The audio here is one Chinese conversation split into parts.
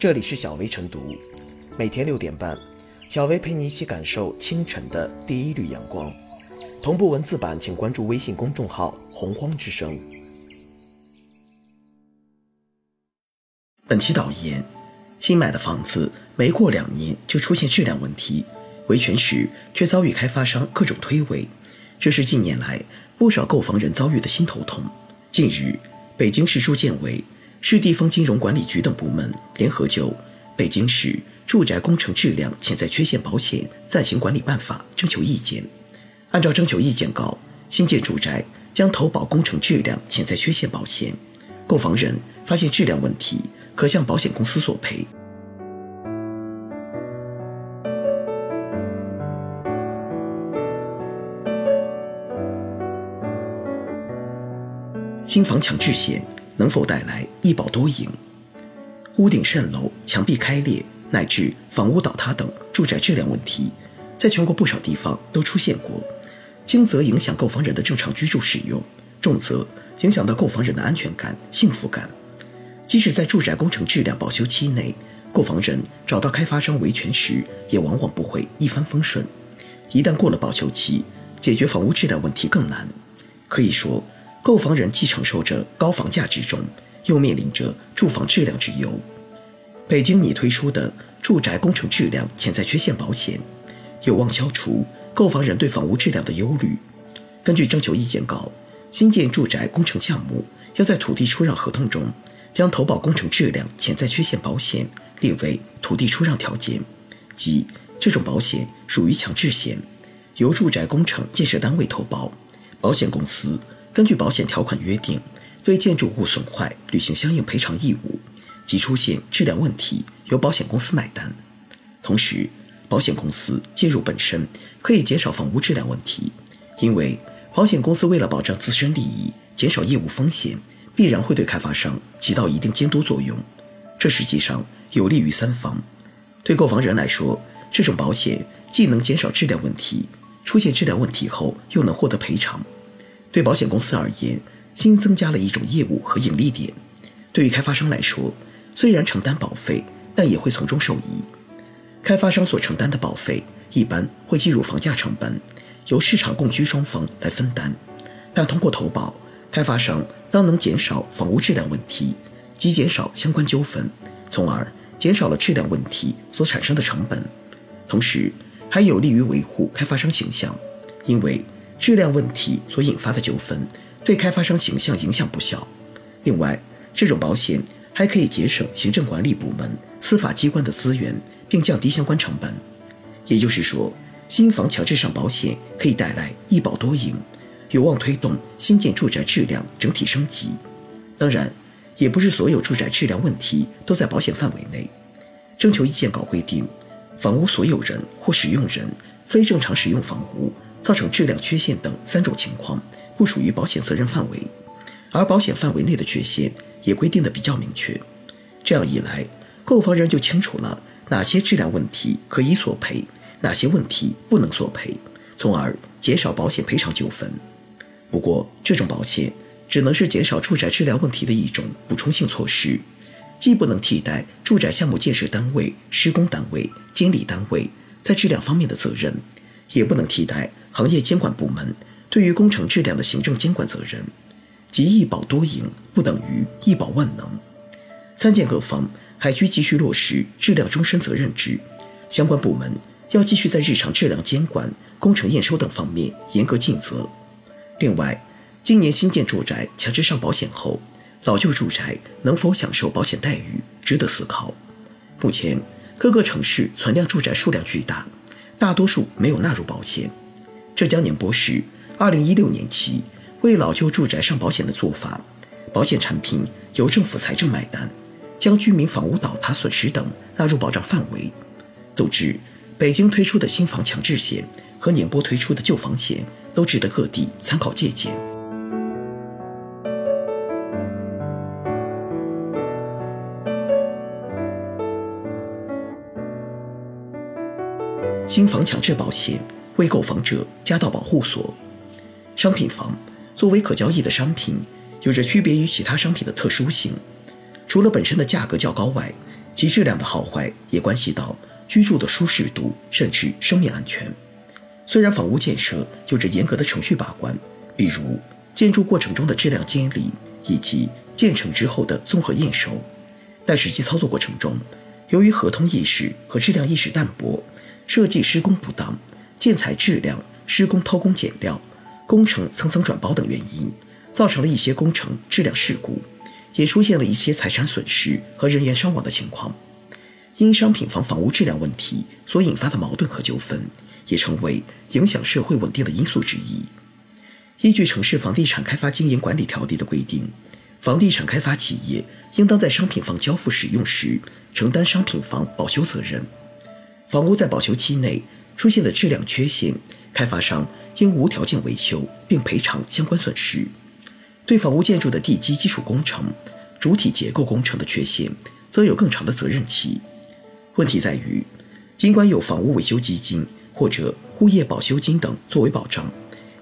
这里是小薇晨读，每天六点半，小薇陪你一起感受清晨的第一缕阳光。同步文字版，请关注微信公众号“洪荒之声”。本期导言：新买的房子没过两年就出现质量问题，维权时却遭遇开发商各种推诿，这是近年来不少购房人遭遇的心头痛。近日，北京市住建委。市地方金融管理局等部门联合就《北京市住宅工程质量潜在缺陷保险暂行管理办法》征求意见。按照征求意见稿，新建住宅将投保工程质量潜在缺陷保险，购房人发现质量问题，可向保险公司索赔。新房强制险。能否带来一保多赢？屋顶渗漏、墙壁开裂乃至房屋倒塌等住宅质量问题，在全国不少地方都出现过，轻则影响购房人的正常居住使用，重则影响到购房人的安全感、幸福感。即使在住宅工程质量保修期内，购房人找到开发商维权时，也往往不会一帆风顺。一旦过了保修期，解决房屋质量问题更难。可以说。购房人既承受着高房价之重，又面临着住房质量之忧。北京拟推出的住宅工程质量潜在缺陷保险，有望消除购房人对房屋质量的忧虑。根据征求意见稿，新建住宅工程项目要在土地出让合同中，将投保工程质量潜在缺陷保险列为土地出让条件，即这种保险属于强制险，由住宅工程建设单位投保，保险公司。根据保险条款约定，对建筑物损坏履行相应赔偿义务，即出现质量问题由保险公司买单。同时，保险公司介入本身可以减少房屋质量问题，因为保险公司为了保障自身利益、减少业务风险，必然会对开发商起到一定监督作用。这实际上有利于三方。对购房人来说，这种保险既能减少质量问题，出现质量问题后又能获得赔偿。对保险公司而言，新增加了一种业务和盈利点；对于开发商来说，虽然承担保费，但也会从中受益。开发商所承担的保费一般会计入房价成本，由市场供需双方来分担。但通过投保，开发商当能减少房屋质量问题，即减少相关纠纷，从而减少了质量问题所产生的成本，同时还有利于维护开发商形象，因为。质量问题所引发的纠纷，对开发商形象影响不小。另外，这种保险还可以节省行政管理部门、司法机关的资源，并降低相关成本。也就是说，新房强制上保险可以带来一保多赢，有望推动新建住宅质量整体升级。当然，也不是所有住宅质量问题都在保险范围内。征求意见稿规定，房屋所有人或使用人非正常使用房屋。造成质量缺陷等三种情况不属于保险责任范围，而保险范围内的缺陷也规定的比较明确。这样一来，购房人就清楚了哪些质量问题可以索赔，哪些问题不能索赔，从而减少保险赔偿纠纷。不过，这种保险只能是减少住宅质量问题的一种补充性措施，既不能替代住宅项目建设单位、施工单位、监理单位在质量方面的责任，也不能替代。行业监管部门对于工程质量的行政监管责任，即一保多赢不等于一保万能。参建各方还需继续落实质量终身责任制，相关部门要继续在日常质量监管、工程验收等方面严格尽责。另外，今年新建住宅强制上保险后，老旧住宅能否享受保险待遇，值得思考。目前各个城市存量住宅数量巨大，大多数没有纳入保险。浙江宁波市二零一六年起为老旧住宅上保险的做法，保险产品由政府财政买单，将居民房屋倒塌损失等纳入保障范围。总之，北京推出的新房强制险和宁波推出的旧房险都值得各地参考借鉴。新房强制保险。为购房者加到保护所。商品房作为可交易的商品，有着区别于其他商品的特殊性。除了本身的价格较高外，其质量的好坏也关系到居住的舒适度，甚至生命安全。虽然房屋建设有着严格的程序把关，比如建筑过程中的质量监理以及建成之后的综合验收，但实际操作过程中，由于合同意识和质量意识淡薄，设计施工不当，建材质量、施工偷工减料、工程层层转包等原因，造成了一些工程质量事故。也出现了一些财产损失和人员伤亡的情况，因商品房房屋质量问题所引发的矛盾和纠纷，也成为影响社会稳定的因素之一。依据《城市房地产开发经营管理条例》的规定，房地产开发企业应当在商品房交付使用时承担商品房保修责任。房屋在保修期内出现的质量缺陷，开发商应无条件维修并赔偿相关损失。对房屋建筑的地基基础工程、主体结构工程的缺陷，则有更长的责任期。问题在于，尽管有房屋维修基金或者物业保修金等作为保障，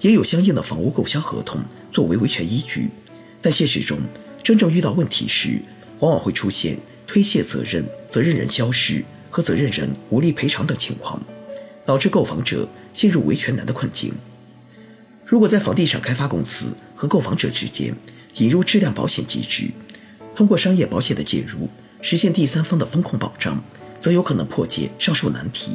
也有相应的房屋购销合同作为维权依据，但现实中真正遇到问题时，往往会出现推卸责任、责任人消失和责任人无力赔偿等情况，导致购房者陷入维权难的困境。如果在房地产开发公司和购房者之间引入质量保险机制，通过商业保险的介入实现第三方的风控保障，则有可能破解上述难题。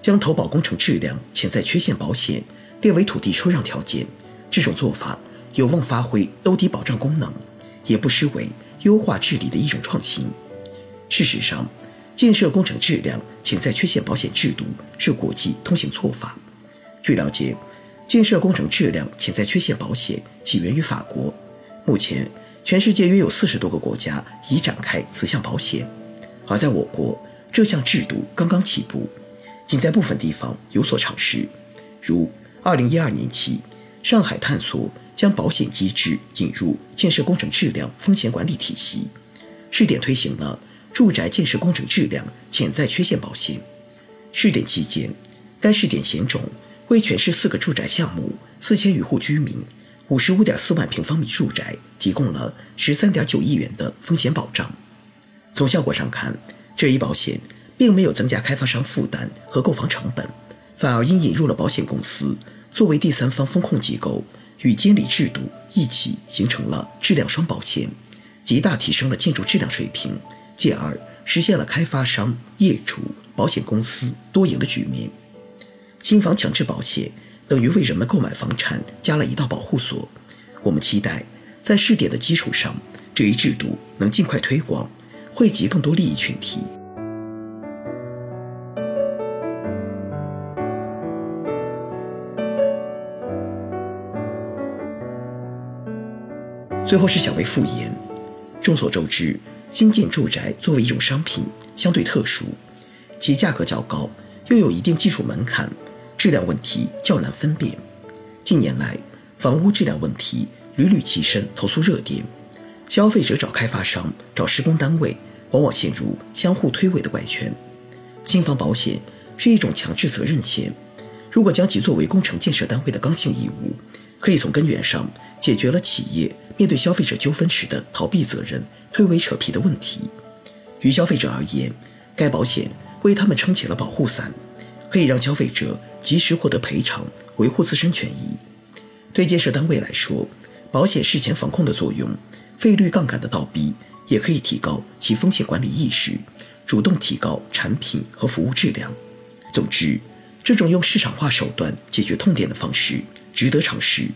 将投保工程质量潜在缺陷保险列为土地出让条件，这种做法有望发挥兜底保障功能，也不失为优化治理的一种创新。事实上，建设工程质量潜在缺陷保险制度是国际通行做法。据了解。建设工程质量潜在缺陷保险起源于法国，目前全世界约有四十多个国家已展开此项保险，而在我国这项制度刚刚起步，仅在部分地方有所尝试。如二零一二年起，上海探索将保险机制引入建设工程质量风险管理体系，试点推行了住宅建设工程质量潜在缺陷保险。试点期间，该试点险种。为全市四个住宅项目、四千余户居民、五十五点四万平方米住宅提供了十三点九亿元的风险保障。从效果上看，这一保险并没有增加开发商负担和购房成本，反而因引入了保险公司作为第三方风控机构与监理制度一起形成了质量双保险，极大提升了建筑质量水平，进而实现了开发商、业主、保险公司多赢的局面。新房强制保险等于为人们购买房产加了一道保护锁。我们期待在试点的基础上，这一制度能尽快推广，惠及更多利益群体。最后是小微复言。众所周知，新建住宅作为一种商品，相对特殊，其价格较高，又有一定技术门槛。质量问题较难分辨。近年来，房屋质量问题屡屡跻身投诉热点，消费者找开发商、找施工单位，往往陷入相互推诿的怪圈。新房保险是一种强制责任险，如果将其作为工程建设单位的刚性义务，可以从根源上解决了企业面对消费者纠纷时的逃避责任、推诿扯皮的问题。于消费者而言，该保险为他们撑起了保护伞。可以让消费者及时获得赔偿，维护自身权益。对建设单位来说，保险事前防控的作用，费率杠杆的倒逼，也可以提高其风险管理意识，主动提高产品和服务质量。总之，这种用市场化手段解决痛点的方式，值得尝试。